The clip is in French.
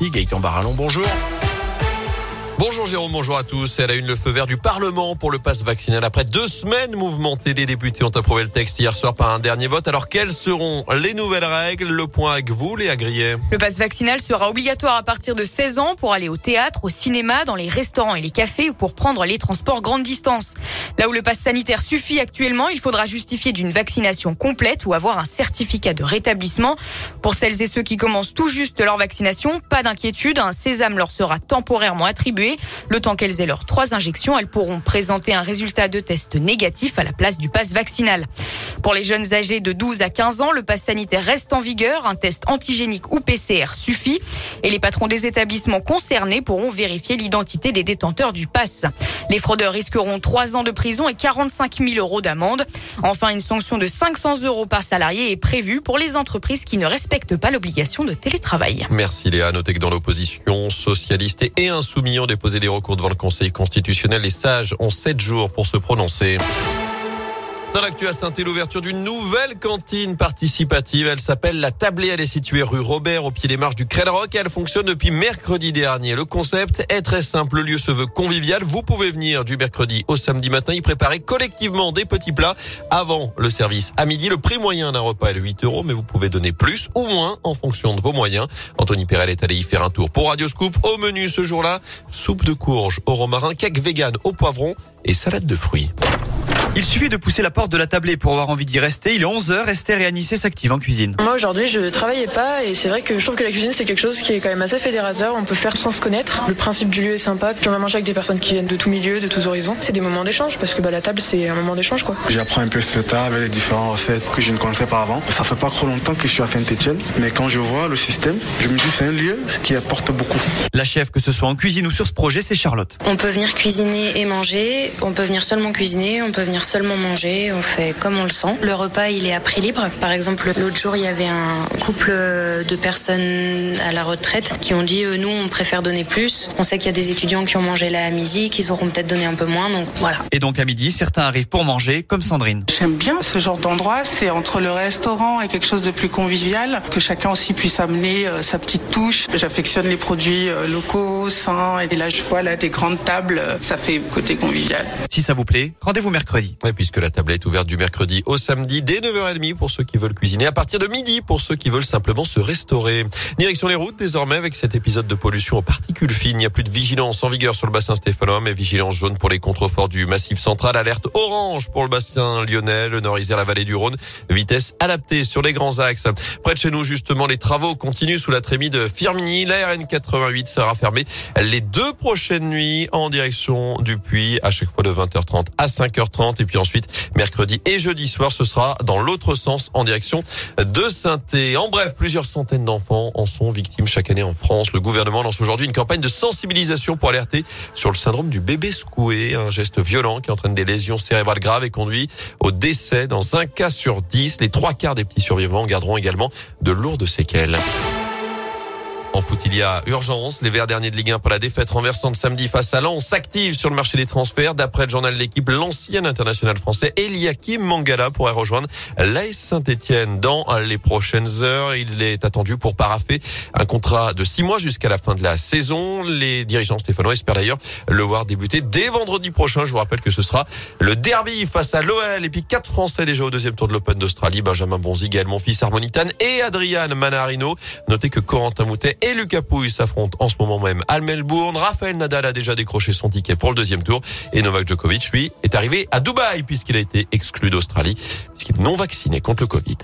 Gaëtan Barallon, bonjour. Bonjour Jérôme, bonjour à tous. Elle a eu le feu vert du Parlement pour le pass vaccinal. Après deux semaines mouvementées, les députés ont approuvé le texte hier soir par un dernier vote. Alors quelles seront les nouvelles règles? Le point avec vous, Léa Grillet. Le pass vaccinal sera obligatoire à partir de 16 ans pour aller au théâtre, au cinéma, dans les restaurants et les cafés ou pour prendre les transports grande distance. Là où le pass sanitaire suffit actuellement, il faudra justifier d'une vaccination complète ou avoir un certificat de rétablissement. Pour celles et ceux qui commencent tout juste leur vaccination, pas d'inquiétude, un sésame leur sera temporairement attribué le temps qu'elles aient leurs trois injections, elles pourront présenter un résultat de test négatif à la place du pass vaccinal. Pour les jeunes âgés de 12 à 15 ans, le pass sanitaire reste en vigueur. Un test antigénique ou PCR suffit. Et les patrons des établissements concernés pourront vérifier l'identité des détenteurs du pass. Les fraudeurs risqueront 3 ans de prison et 45 000 euros d'amende. Enfin, une sanction de 500 euros par salarié est prévue pour les entreprises qui ne respectent pas l'obligation de télétravail. Merci Léa. Notez que dans l'opposition, socialiste et insoumis ont déposé des recours devant le Conseil constitutionnel. Les sages ont 7 jours pour se prononcer. Dans l'actu à saint l'ouverture d'une nouvelle cantine participative. Elle s'appelle La Tablée. Elle est située rue Robert au pied des marches du Crêle Rock elle fonctionne depuis mercredi dernier. Le concept est très simple. Le lieu se veut convivial. Vous pouvez venir du mercredi au samedi matin y préparer collectivement des petits plats avant le service. À midi, le prix moyen d'un repas est de 8 euros, mais vous pouvez donner plus ou moins en fonction de vos moyens. Anthony Perel est allé y faire un tour pour Radio Scoop. Au menu ce jour-là, soupe de courge au romarin, cake vegan au poivron et salade de fruits. Il suffit de pousser la porte de la tablée pour avoir envie d'y rester. Il est 11h, Esther et Anissé s'activent en cuisine. Moi aujourd'hui je travaillais pas et c'est vrai que je trouve que la cuisine c'est quelque chose qui est quand même assez fédérateur. On peut faire sans se connaître. Le principe du lieu est sympa. Puis on va manger avec des personnes qui viennent de tous milieux, de tous horizons. C'est des moments d'échange parce que bah, la table c'est un moment d'échange quoi. J'apprends un peu ce tas avec les différentes recettes que je ne connaissais pas avant. Ça fait pas trop longtemps que je suis à Saint-Etienne, mais quand je vois le système, je me dis c'est un lieu qui apporte beaucoup. La chef, que ce soit en cuisine ou sur ce projet, c'est Charlotte. On peut venir cuisiner et manger. On peut venir seulement cuisiner. On peut venir seulement manger on fait comme on le sent. Le repas, il est à prix libre. Par exemple, l'autre jour, il y avait un couple de personnes à la retraite qui ont dit, euh, nous, on préfère donner plus. On sait qu'il y a des étudiants qui ont mangé là à midi, qu'ils auront peut-être donné un peu moins, donc voilà. Et donc à midi, certains arrivent pour manger, comme Sandrine. J'aime bien ce genre d'endroit. C'est entre le restaurant et quelque chose de plus convivial, que chacun aussi puisse amener euh, sa petite touche. J'affectionne les produits euh, locaux, sains, et là, je vois là des grandes tables. Ça fait côté convivial. Si ça vous plaît, rendez-vous mercredi. Ouais, puisque la table est ouverte du mercredi au samedi dès 9h30 pour ceux qui veulent cuisiner, à partir de midi pour ceux qui veulent simplement se restaurer. Direction les routes désormais avec cet épisode de pollution aux particules fines. Il n'y a plus de vigilance en vigueur sur le bassin stéphanois, mais vigilance jaune pour les contreforts du massif central. Alerte orange pour le bassin lyonnais, le nord-isère, la vallée du Rhône. Vitesse adaptée sur les grands axes. Près de chez nous, justement, les travaux continuent sous la trémie de Firminy. La RN 88 sera fermée les deux prochaines nuits en direction du puits, à chaque fois de 20h30 à 5h30. Et puis ensuite, mercredi et jeudi soir. Ce sera dans l'autre sens en direction de saint En bref, plusieurs centaines d'enfants en sont victimes chaque année en France. Le gouvernement lance aujourd'hui une campagne de sensibilisation pour alerter sur le syndrome du bébé secoué, un geste violent qui entraîne des lésions cérébrales graves et conduit au décès dans un cas sur dix. Les trois quarts des petits survivants garderont également de lourdes séquelles. En foot, il y a urgence. Les Verts derniers de Ligue 1 pour la défaite renversante samedi face à Lens s'active sur le marché des transferts. D'après le journal de l'équipe, l'ancien international français Eliakim Mangala pourrait rejoindre l'AS Saint-Etienne dans les prochaines heures. Il est attendu pour paraffer un contrat de six mois jusqu'à la fin de la saison. Les dirigeants stéphanois espèrent d'ailleurs le voir débuter dès vendredi prochain. Je vous rappelle que ce sera le derby face à l'OL et puis quatre Français déjà au deuxième tour de l'Open d'Australie. Benjamin Bonzi, Gaël Monfils, Harmonitan et Adrian Manarino. Notez que Corentin Moutet et Lucas Pouille s'affrontent en ce moment même à Melbourne. Raphaël Nadal a déjà décroché son ticket pour le deuxième tour et Novak Djokovic, lui, est arrivé à Dubaï puisqu'il a été exclu d'Australie puisqu'il est non vacciné contre le Covid.